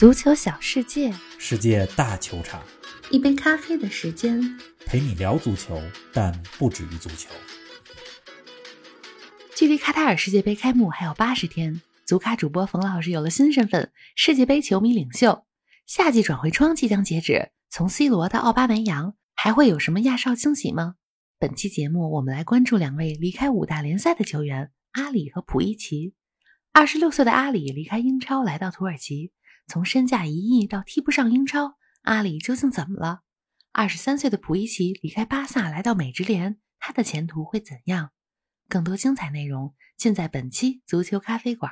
足球小世界，世界大球场，一杯咖啡的时间。陪你聊足球，但不止于足球。距离卡塔尔世界杯开幕还有八十天，足咖主播冯老师有了新身份——世界杯球迷领袖。夏季转会窗即将截止，从 C 罗到奥巴梅扬，还会有什么亚少惊喜吗？本期节目，我们来关注两位离开五大联赛的球员阿里和普伊奇。二十六岁的阿里离开英超来到土耳其，从身价一亿到踢不上英超，阿里究竟怎么了？二十三岁的普伊奇离开巴萨来到美职联，他的前途会怎样？更多精彩内容尽在本期足球咖啡馆。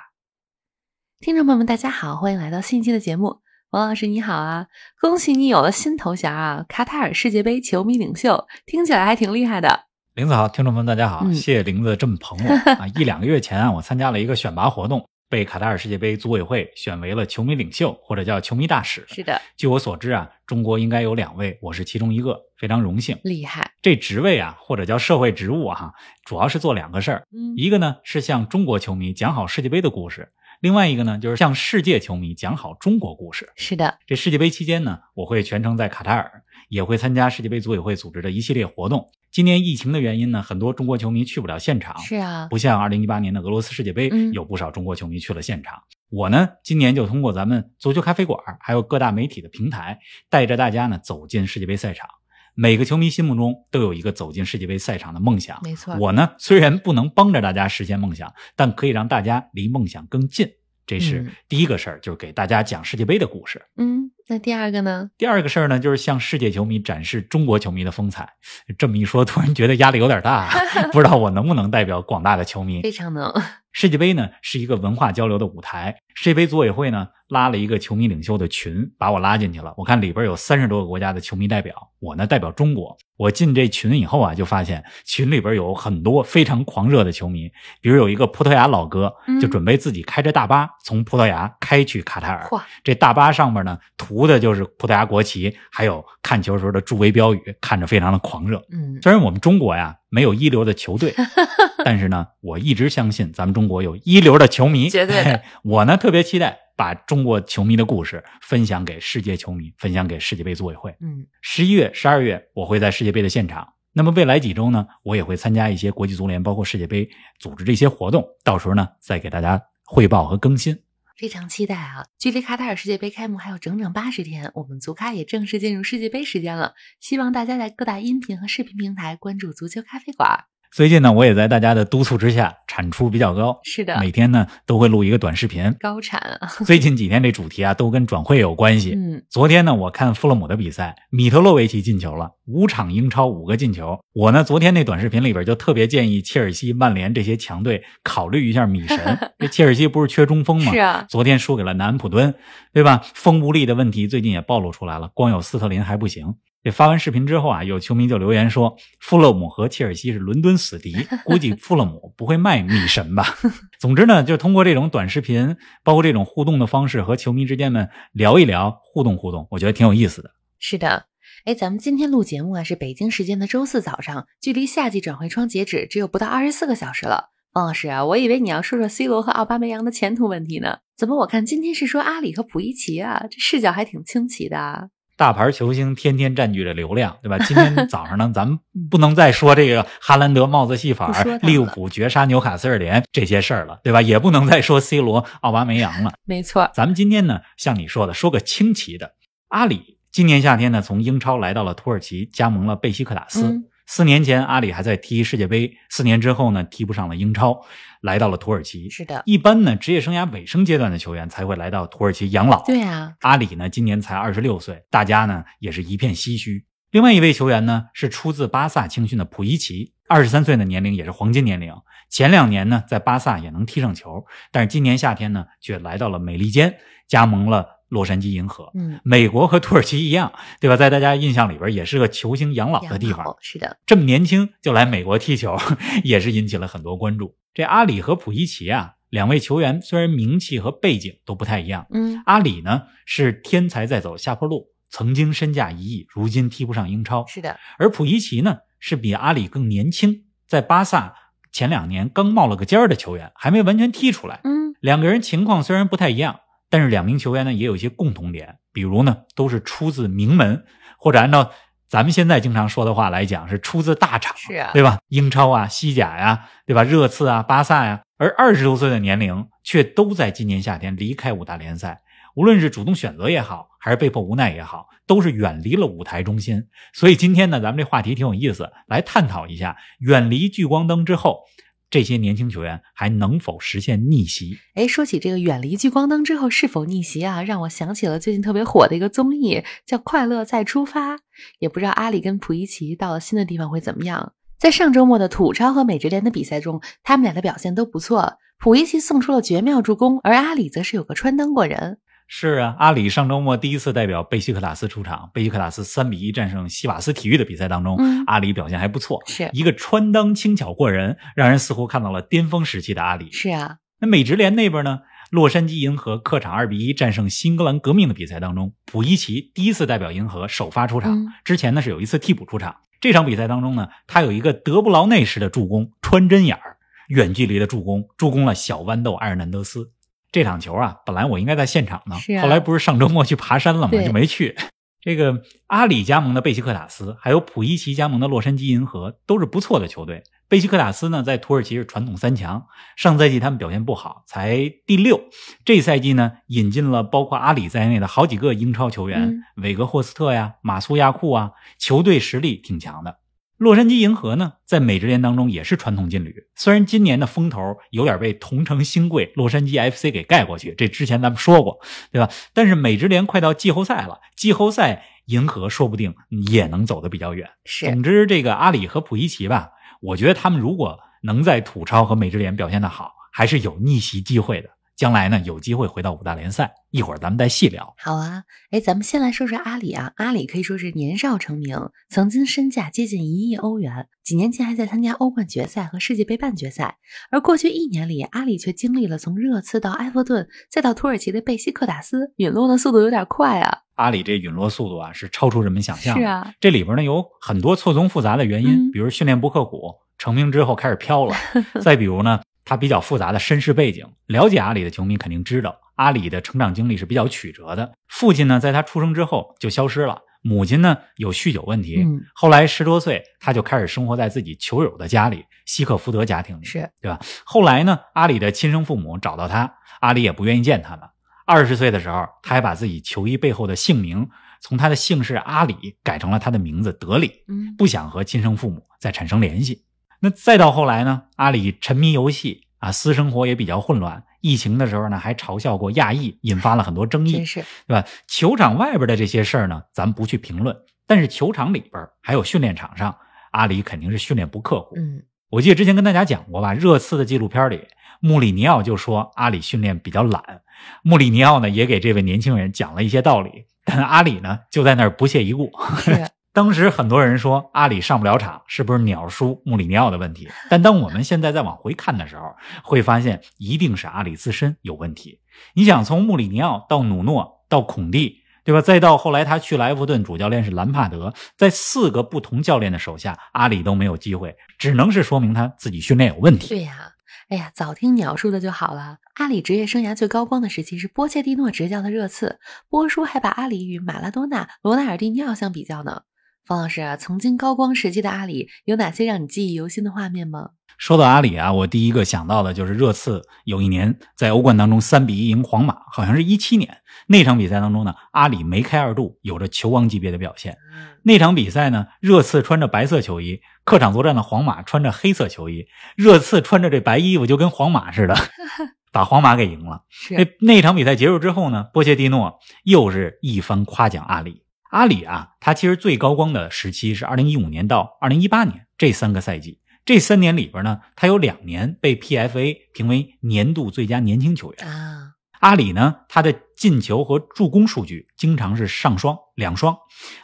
听众朋友们，大家好，欢迎来到新一期的节目。王老师你好啊，恭喜你有了新头衔啊！卡塔尔世界杯球迷领袖，听起来还挺厉害的。林子好，听众朋友们大家好，嗯谢谢林子这么捧我啊！一两个月前啊，我参加了一个选拔活动，被卡塔尔世界杯组委会选为了球迷领袖，或者叫球迷大使。是的，据我所知啊，中国应该有两位，我是其中一个，非常荣幸。厉害。这职位啊，或者叫社会职务啊，主要是做两个事儿，嗯，一个呢是向中国球迷讲好世界杯的故事，另外一个呢就是向世界球迷讲好中国故事。是的，这世界杯期间呢，我会全程在卡塔尔，也会参加世界杯组委会组织的一系列活动。今年疫情的原因呢，很多中国球迷去不了现场，是啊，不像二零一八年的俄罗斯世界杯，嗯有不少中国球迷去了现场。我呢，今年就通过咱们足球咖啡馆，还有各大媒体的平台，带着大家呢走进世界杯赛场。每个球迷心目中都有一个走进世界杯赛场的梦想。没错。我呢，虽然不能帮着大家实现梦想，但可以让大家离梦想更近。这是嗯第一个事儿，就是给大家讲世界杯的故事。嗯，那第二个呢？第二个事儿呢，就是向世界球迷展示中国球迷的风采。这么一说，突然觉得压力有点大，啊不知道我能不能代表广大的球迷。非常能。世界杯呢是一个文化交流的舞台，世界杯组委会呢拉了一个球迷领袖的群，把我拉进去了。我看里边有三十多个国家的球迷代表，我呢代表中国。我进这群以后啊，就发现群里边有很多非常狂热的球迷，比如有一个葡萄牙老哥嗯，就准备自己开着大巴从葡萄牙开去卡塔尔。嚯，这大巴上面呢涂的就是葡萄牙国旗，还有看球时候的助威标语，看着非常的狂热。嗯，虽然我们中国呀没有一流的球队，但是呢，我一直相信咱们中国有一流的球迷。绝对的我呢特别期待把中国球迷的故事分享给世界球迷，分享给世界杯组委会。嗯，十一月、十二月我会在世界杯的现场。那么未来几周呢，我也会参加一些国际足联包括世界杯组织这些活动，到时候呢再给大家汇报和更新。非常期待啊！距离卡塔尔世界杯开幕还有整整八十天，我们足咖也正式进入世界杯时间了。希望大家在各大音频和视频平台关注足球咖啡馆。最近呢，我也在大家的督促之下，产出比较高，是的，每天呢都会录一个短视频。高产啊！最近几天这主题啊都跟转会有关系。嗯，昨天呢，我看富勒姆的比赛，米特洛维奇进球了，五场英超五个进球。我呢，昨天那短视频里边就特别建议切尔西、曼联这些强队考虑一下米神。这切尔西不是缺中锋吗？是啊，昨天输给了南安普敦，对吧？锋无力的问题最近也暴露出来了，光有斯特林还不行。这发完视频之后啊，有球迷就留言说，富勒姆和切尔西是伦敦死敌，估计富勒姆不会卖米神吧？总之呢，就通过这种短视频，包括这种互动的方式，和球迷之间们聊一聊，互动互动，我觉得挺有意思的。是的。哎，咱们今天录节目啊，是北京时间的周四早上，距离夏季转会窗截止只有不到二十四个小时了。方老师啊，我以为你要说说 C 罗和奥巴梅扬的前途问题呢，怎么我看今天是说阿里和普伊奇啊？这视角还挺清奇的啊。大牌球星天天占据着流量，对吧？今天早上呢，咱们不能再说这个哈兰德帽子戏法 利物浦绝杀纽卡斯尔联这些事儿了，对吧？也不能再说 C 罗、奥巴梅扬了。没错，咱们今天呢，像你说的，说个清奇的。阿里今年夏天呢，从英超来到了土耳其，加盟了贝西克塔斯。嗯四年前，阿里还在踢世界杯，四年之后呢，踢不上了英超，来到了土耳其。是的，一般呢，职业生涯尾声阶段的球员才会来到土耳其养老。对啊，阿里呢，今年才二十六岁，大家呢也是一片唏嘘。另外一位球员呢，是出自巴萨青训的普伊奇，二十三岁的年龄也是黄金年龄。前两年呢，在巴萨也能踢上球，但是今年夏天呢，却来到了美利坚，加盟了洛杉矶银河。嗯，美国和土耳其一样，对吧？在大家印象里边，也是个球星养老的地方。是的，这么年轻就来美国踢球，也是引起了很多关注。这阿里和普伊奇啊，两位球员虽然名气和背景都不太一样，嗯，阿里呢是天才在走下坡路，曾经身价一亿，如今踢不上英超；是的，而普伊奇呢是比阿里更年轻，在巴萨前两年刚冒了个尖儿的球员，还没完全踢出来。嗯，两个人情况虽然不太一样，但是两名球员呢也有一些共同点，比如呢都是出自名门，或者按照咱们现在经常说的话来讲，是出自大厂，是啊对吧？英超啊、西甲呀、对吧？热刺啊、巴萨呀，而二十多岁的年龄却都在今年夏天离开五大联赛，无论是主动选择也好，还是被迫无奈也好，都是远离了舞台中心。所以今天呢，咱们这话题挺有意思，来探讨一下远离聚光灯之后，这些年轻球员还能否实现逆袭？哎，说起这个远离聚光灯之后是否逆袭啊，让我想起了最近特别火的一个综艺，叫《快乐再出发》。也不知道阿里跟普伊奇到了新的地方会怎么样。在上周末的土超和美职联的比赛中，他们俩的表现都不错。普伊奇送出了绝妙助攻，而阿里则是有个穿裆过人。是啊，阿里上周末第一次代表贝西克塔斯出场，贝西克塔斯三比一战胜西瓦斯体育的比赛当中，嗯阿里表现还不错，是一个穿裆轻巧过人，让人似乎看到了巅峰时期的阿里。是啊，那美职联那边呢？洛杉矶银河客场二比一战胜新英格兰革命的比赛当中，普伊奇第一次代表银河首发出场，嗯之前呢是有一次替补出场。这场比赛当中呢，他有一个德布劳内式的助攻，穿针眼儿，远距离的助攻，助攻了小豌豆埃尔南德斯。这场球啊，本来我应该在现场呢，啊后来不是上周末去爬山了嘛？就没去。这个阿里加盟的贝西克塔斯，还有普伊奇加盟的洛杉矶银河，都是不错的球队。贝西克塔斯呢，在土耳其是传统三强，上赛季他们表现不好，才第六。这赛季呢，引进了包括阿里在内的好几个英超球员，嗯韦格霍斯特呀、马苏亚库啊，球队实力挺强的。洛杉矶银河呢，在美职联当中也是传统劲旅，虽然今年的风头有点被同城新贵洛杉矶 FC 给盖过去，这之前咱们说过，对吧？但是美职联快到季后赛了，季后赛银河说不定也能走得比较远。是总之，这个阿里和普伊奇吧，我觉得他们如果能在土超和美职联表现的好，还是有逆袭机会的。将来呢，有机会回到五大联赛，一会儿咱们再细聊。好啊。哎，咱们先来说说阿里啊。阿里可以说是年少成名，曾经身价接近一亿欧元，几年前还在参加欧冠决赛和世界杯半决赛。而过去一年里，阿里却经历了从热刺到埃弗顿，再到土耳其的贝西克塔斯，陨落的速度有点快啊。阿里这陨落速度啊，是超出人们想象的。是啊，这里边呢有很多错综复杂的原因，嗯比如训练不刻苦，成名之后开始飘了；再比如呢，他比较复杂的身世背景。了解阿里的球迷肯定知道，阿里的成长经历是比较曲折的。父亲呢，在他出生之后就消失了，母亲呢有酗酒问题。嗯后来十多岁，他就开始生活在自己球友的家里，希克福德家庭里，是对吧？后来呢，阿里的亲生父母找到他，阿里也不愿意见他们。二十岁的时候，他还把自己球衣背后的姓名从他的姓氏阿里改成了他的名字德里，嗯，不想和亲生父母再产生联系。那再到后来呢，阿里沉迷游戏啊，私生活也比较混乱。疫情的时候呢，还嘲笑过亚裔，引发了很多争议，是对吧？球场外边的这些事儿呢，咱不去评论，但是球场里边还有训练场上，阿里肯定是训练不刻苦。嗯我记得之前跟大家讲过吧，热刺的纪录片里，穆里尼奥就说阿里训练比较懒。穆里尼奥呢也给这位年轻人讲了一些道理，但阿里呢就在那儿不屑一顾。是 当时很多人说阿里上不了场，是不是鸟叔穆里尼奥的问题？但当我们现在再往回看的时候，会发现一定是阿里自身有问题。你想从穆里尼奥到努诺到孔蒂，对吧？再到后来他去了埃弗顿，主教练是兰帕德，在四个不同教练的手下，阿里都没有机会，只能是说明他自己训练有问题。对呀、哎呀，早听鸟叔的就好了。阿里职业生涯最高光的时期是波切蒂诺执教的热刺，波叔还把阿里与马拉多纳、罗纳尔蒂尼奥相比较呢。方老师啊，曾经高光时期的阿里有哪些让你记忆犹新的画面吗？说到阿里啊，我第一个想到的就是热刺有一年在欧冠当中三比一赢皇马，好像是一七年那场比赛当中呢，阿里梅开二度，有着球王级别的表现。那场比赛呢，热刺穿着白色球衣，客场作战的皇马穿着黑色球衣，热刺穿着这白衣服就跟皇马似的，把皇马给赢了。是那那场比赛结束之后呢，波切蒂诺又是一番夸奖阿里。阿里啊，他其实最高光的时期是二零一五年到二零一八年这三个赛季。这三年里边呢，他有两年被 PFA 评为年度最佳年轻球员。啊，阿里呢，他的进球和助攻数据经常是上双、两双。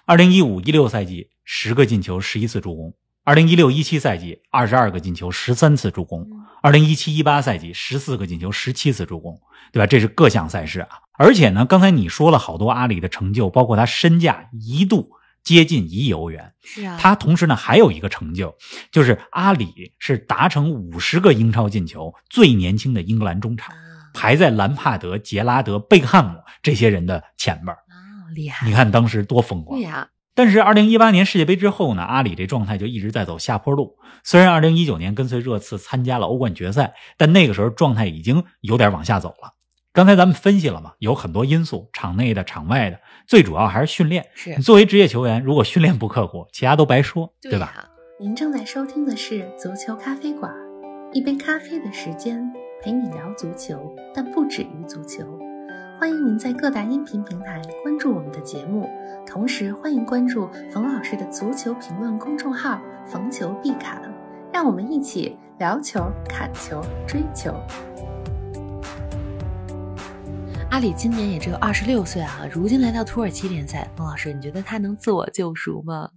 二零一五一六赛季十个进球，十一次助攻；二零一六一七赛季二十二个进球，十三次助攻；二零一七一八赛季十四个进球，十七次助攻，对吧？这是各项赛事啊。而且呢，刚才你说了好多阿里的成就，包括他身价一度接近一亿欧元。是啊，他同时呢还有一个成就，就是阿里是达成五十个英超进球最年轻的英格兰中场。啊，排在兰帕德、杰拉德、贝克汉姆这些人的前边厉害！你看当时多风光对。呀，但是，二零一八年世界杯之后呢，阿里这状态就一直在走下坡路。虽然二零一九年跟随热刺参加了欧冠决赛，但那个时候状态已经有点往下走了。刚才咱们分析了嘛，有很多因素，场内的、场外的，最主要还是训练。是你作为职业球员，如果训练不刻苦，其他都白说，对吧？您正在收听的是足球咖啡馆，一杯咖啡的时间陪你聊足球，但不止于足球。欢迎您在各大音频平台关注我们的节目，同时欢迎关注冯老师的足球评论公众号“逢球必侃”，让我们一起聊球、砍球、追球。阿里今年也只有二十六岁啊，如今来到土耳其联赛，冯老师，你觉得他能自我救赎吗？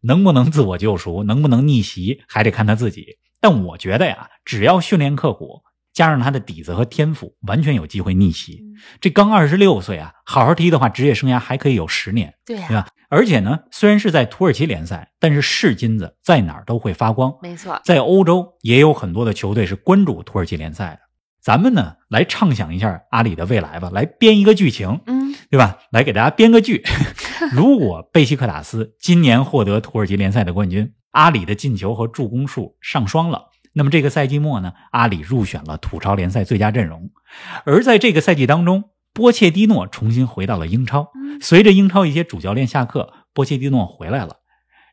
能不能自我救赎，能不能逆袭，还得看他自己。但我觉得呀，只要训练刻苦，加上他的底子和天赋，完全有机会逆袭。这刚二十六岁啊，好好踢的话，职业生涯还可以有十年，对吧？而且呢，虽然是在土耳其联赛，但是是金子在哪儿都会发光。没错，在欧洲也有很多的球队是关注土耳其联赛的。咱们呢，来畅想一下阿里的未来吧，来编一个剧情，嗯，对吧？来给大家编个剧。如果贝西克塔斯今年获得土耳其联赛的冠军，阿里的进球和助攻数上双了，那么这个赛季末呢，阿里入选了土超联赛最佳阵容。而在这个赛季当中，波切蒂诺重新回到了英超。嗯随着英超一些主教练下课，波切蒂诺回来了，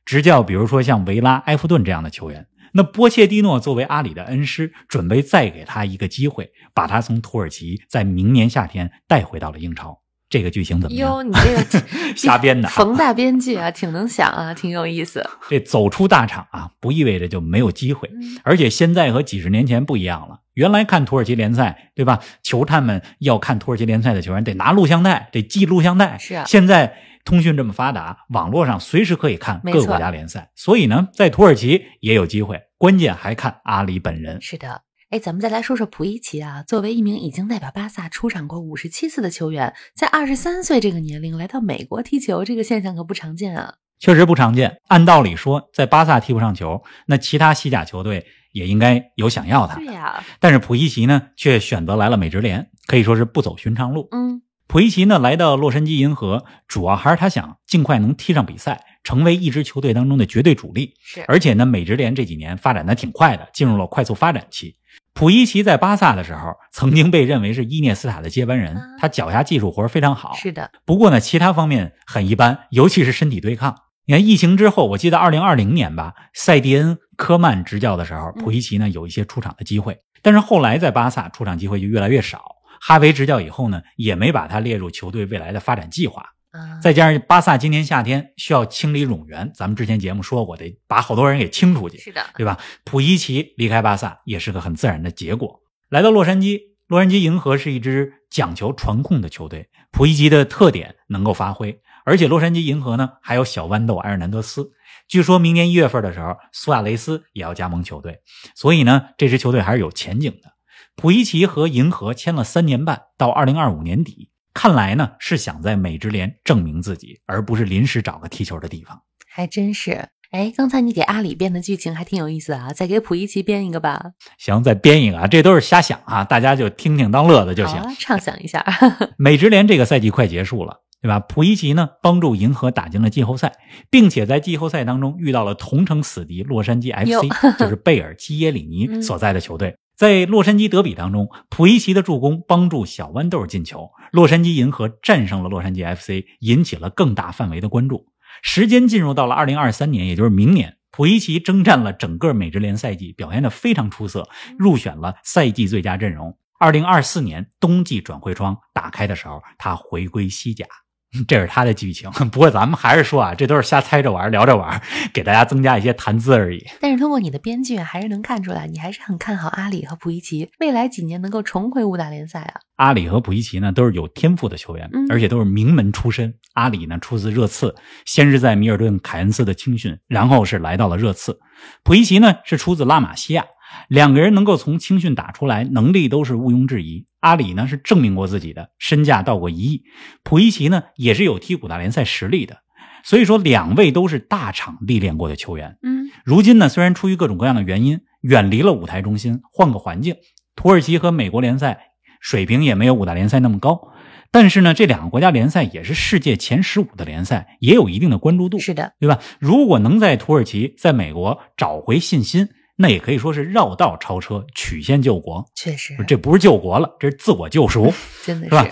执教比如说像维拉、埃弗顿这样的球员。那波切蒂诺作为阿里的恩师，准备再给他一个机会，把他从土耳其在明年夏天带回到了英超。这个剧情怎么样？哟，你这个 瞎编的啊冯大编剧啊，挺能想啊，挺有意思。这走出大厂啊，不意味着就没有机会。嗯而且现在和几十年前不一样了。原来看土耳其联赛，对吧？球探们要看土耳其联赛的球员得拿录像带，得记录像带。是啊现在通讯这么发达，网络上随时可以看各国家联赛，所以呢，在土耳其也有机会。关键还看阿里本人。是的，哎，咱们再来说说普伊奇啊。作为一名已经代表巴萨出场过五十七次的球员，在二十三岁这个年龄来到美国踢球，这个现象可不常见啊。确实不常见。按道理说，在巴萨踢不上球，那其他西甲球队也应该有想要他的。对呀、但是普伊奇呢，却选择来了美职联，可以说是不走寻常路。嗯，普伊奇呢来到洛杉矶银河，主要还是他想尽快能踢上比赛，成为一支球队当中的绝对主力。是，而且呢，美职联这几年发展的挺快的，进入了快速发展期。普伊奇在巴萨的时候，曾经被认为是伊涅斯塔的接班人啊，他脚下技术活非常好。是的，不过呢，其他方面很一般，尤其是身体对抗。你看疫情之后，我记得二零二零年吧，塞蒂恩·科曼执教的时候，嗯普伊奇呢有一些出场的机会，但是后来在巴萨出场机会就越来越少。哈维执教以后呢，也没把他列入球队未来的发展计划。啊，再加上巴萨今年夏天需要清理冗员，咱们之前节目说过，得把好多人给清出去，是的，对吧？普伊奇离开巴萨也是个很自然的结果。来到洛杉矶，洛杉矶银河是一支讲求传控的球队，普伊奇的特点能够发挥，而且洛杉矶银河呢还有小豌豆埃尔南德斯，据说明年一月份的时候，苏亚雷斯也要加盟球队，所以呢，这支球队还是有前景的。普伊奇和银河签了三年半，到二零二五年底，看来呢是想在美职联证明自己，而不是临时找个踢球的地方。还真是。哎，刚才你给阿里编的剧情还挺有意思啊，再给普伊奇编一个吧，行，再编一个啊，这都是瞎想啊，大家就听听当乐子就行。啊，畅想一下。美职联这个赛季快结束了，对吧？普伊奇呢帮助银河打进了季后赛，并且在季后赛当中遇到了同城死敌洛杉矶 FC，就是贝尔基耶里尼嗯所在的球队。在洛杉矶德比当中，普伊奇的助攻帮助小豌豆进球，洛杉矶银河战胜了洛杉矶 FC，引起了更大范围的关注。时间进入到了二零二三年，也就是明年，普伊奇征战了整个美职联赛季，表现的非常出色，入选了赛季最佳阵容。二零二四年冬季转会窗打开的时候，他回归西甲，这是他的剧情。不过咱们还是说啊，这都是瞎猜着玩、聊着玩，给大家增加一些谈资而已。但是通过你的编剧啊，还是能看出来，你还是很看好阿里和普伊奇未来几年能够重回五大联赛啊。阿里和普伊奇呢都是有天赋的球员嗯，而且都是名门出身。阿里呢出自热刺，先是在米尔顿凯恩斯的青训，然后是来到了热刺。普伊奇呢是出自拉玛西亚，两个人能够从青训打出来，能力都是毋庸置疑。阿里呢是证明过自己的，身价到过一亿；普伊奇呢也是有踢五大联赛实力的。所以说，两位都是大场历练过的球员。嗯，如今呢，虽然出于各种各样的原因，远离了舞台中心，换个环境，土耳其和美国联赛水平也没有五大联赛那么高。但是呢，这两个国家联赛也是世界前十五的联赛，也有一定的关注度，是的，对吧？如果能在土耳其、在美国找回信心，那也可以说是绕道超车，曲线救国。确实，这不是救国了，这是自我救赎，真的是吧？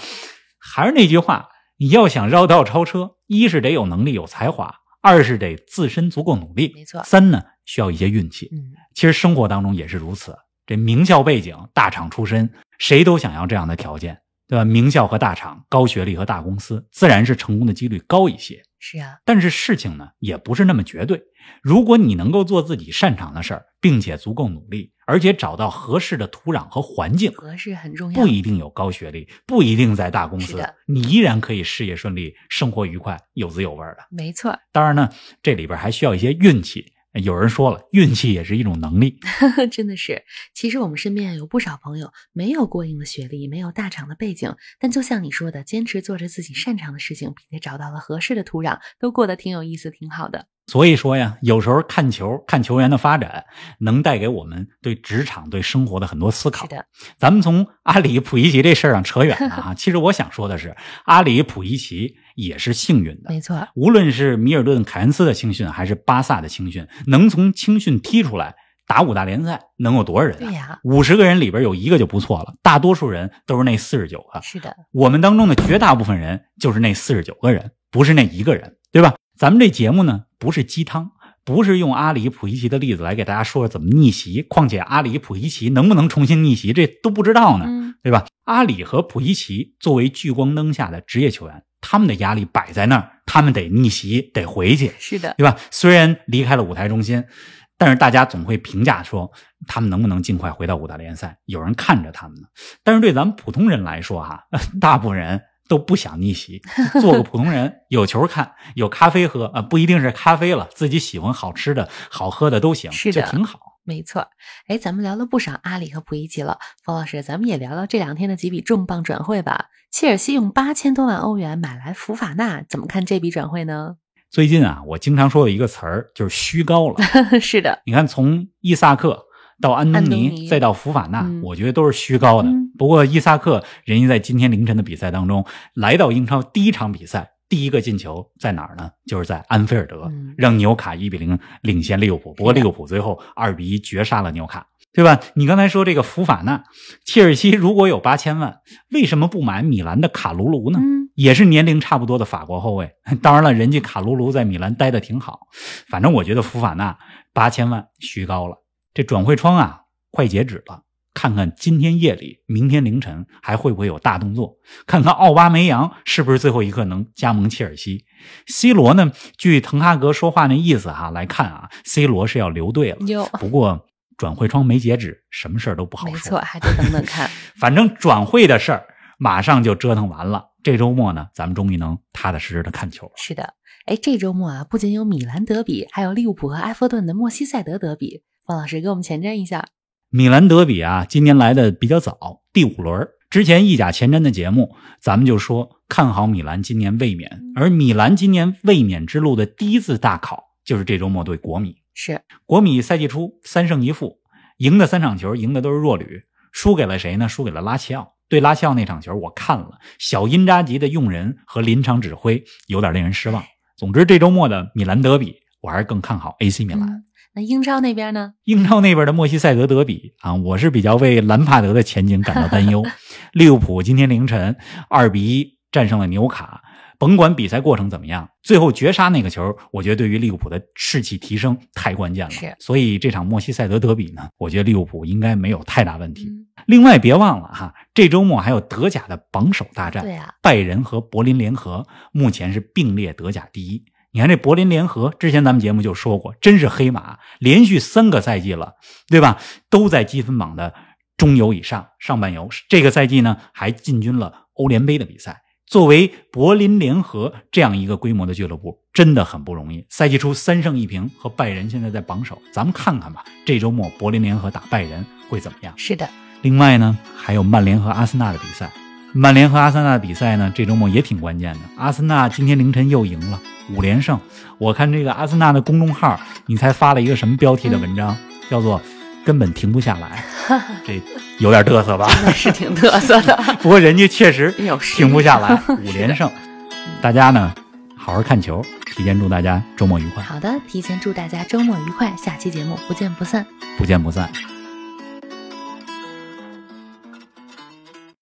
还是那句话，你要想绕道超车，一是得有能力、有才华，二是得自身足够努力，没错。三呢，需要一些运气。嗯，其实生活当中也是如此。这名校背景、大厂出身，谁都想要这样的条件。对吧？名校和大厂、高学历和大公司，自然是成功的几率高一些。是啊，但是事情呢，也不是那么绝对。如果你能够做自己擅长的事儿，并且足够努力，而且找到合适的土壤和环境，合适很重要。不一定有高学历，不一定在大公司，你依然可以事业顺利、生活愉快、有滋有味的。没错。当然呢，这里边还需要一些运气。有人说了，运气也是一种能力，真的是。其实我们身边有不少朋友没有过硬的学历，没有大厂的背景，但就像你说的，坚持做着自己擅长的事情，并且找到了合适的土壤，都过得挺有意思，挺好的。所以说呀，有时候看球、看球员的发展，能带给我们对职场、对生活的很多思考。是的，咱们从阿里、普伊奇这事儿上扯远了啊。其实我想说的是，阿里、普伊奇也是幸运的。没错，无论是米尔顿·凯恩斯的青训，还是巴萨的青训，能从青训踢出来打五大联赛，能有多少人？对呀，五十个人里边有一个就不错了。大多数人都是那四十九个。是的，我们当中的绝大部分人就是那四十九个人，不是那一个人，对吧？咱们这节目呢，不是鸡汤，不是用阿里、普伊奇的例子来给大家说说怎么逆袭。况且阿里、普伊奇能不能重新逆袭，这都不知道呢，对吧？阿里和普伊奇作为聚光灯下的职业球员，他们的压力摆在那儿，他们得逆袭，得回去，是的，对吧？虽然离开了舞台中心，但是大家总会评价说他们能不能尽快回到五大联赛，有人看着他们呢。但是对咱们普通人来说，哈，大部分人。都不想逆袭，做个普通人，有球看，有咖啡喝啊，不一定是咖啡了，自己喜欢好吃的好喝的都行，是的，挺好，没错。哎，咱们聊了不少阿里和普伊奇了，方老师，咱们也聊聊这两天的几笔重磅转会吧。切尔西用八千多万欧元买来福法纳，怎么看这笔转会呢？最近啊，我经常说有一个词儿就是虚高了。是的，你看从伊萨克。到安东尼，再到福法纳，我觉得都是虚高的。不过伊萨克，人家在今天凌晨的比赛当中，来到英超第一场比赛，第一个进球在哪儿呢？就是在安菲尔德，让纽卡一比零领先利物浦。不过利物浦最后二比一绝杀了纽卡，对吧？你刚才说这个福法纳，切尔西如果有八千万，为什么不买米兰的卡卢卢呢？也是年龄差不多的法国后卫。当然了，人家卡卢卢在米兰待的挺好。反正我觉得福法纳八千万虚高了。这转会窗啊，快截止了。看看今天夜里、明天凌晨还会不会有大动作？看看奥巴梅扬是不是最后一刻能加盟切尔西？C 罗呢？据滕哈格说话那意思哈来看啊，C 罗是要留队了。不过转会窗没截止，什么事儿都不好说。没错，还得等等看。反正转会的事儿马上就折腾完了。这周末呢，咱们终于能踏踏实实的看球了。是的，哎，这周末啊，不仅有米兰德比，还有利物浦和埃弗顿的莫西塞德德比。方老师给我们前瞻一下，米兰德比啊，今年来的比较早，第五轮。之前意甲前瞻的节目，咱们就说看好米兰今年卫冕。而米兰今年卫冕之路的第一次大考，就是这周末对国米。是国米赛季初三胜一负，赢的三场球赢的都是弱旅，输给了谁呢？输给了拉齐奥。对拉齐奥那场球我看了，小因扎吉的用人和临场指挥有点令人失望。总之，这周末的米兰德比，我还是更看好 AC 米兰。那英超那边呢？英超那边的莫西塞德德比啊，我是比较为兰帕德的前景感到担忧。利物浦今天凌晨二比一战胜了纽卡，甭管比赛过程怎么样，最后绝杀那个球，我觉得对于利物浦的士气提升太关键了。是，所以这场莫西塞德德比呢，我觉得利物浦应该没有太大问题。另外，别忘了哈，这周末还有德甲的榜首大战，拜仁和柏林联合目前是并列德甲第一。你看这柏林联合，之前咱们节目就说过，真是黑马，连续三个赛季了，对吧？都在积分榜的中游以上，上半游。这个赛季呢，还进军了欧联杯的比赛。作为柏林联合这样一个规模的俱乐部，真的很不容易。赛季初三胜一平，和拜仁现在在榜首。咱们看看吧，这周末柏林联合打拜仁会怎么样？是的。另外呢，还有曼联和阿森纳的比赛。曼联和阿森纳的比赛呢，这周末也挺关键的。阿森纳今天凌晨又赢了。五连胜，我看这个阿森纳的公众号，你猜发了一个什么标题的文章？叫做根本停不下来，这有点嘚瑟吧？是挺嘚瑟的，不过人家确实有停不下来，五连胜。大家呢，好好看球，提前祝大家周末愉快，好的，提前祝大家周末愉快，下期节目不见不散。不见不散。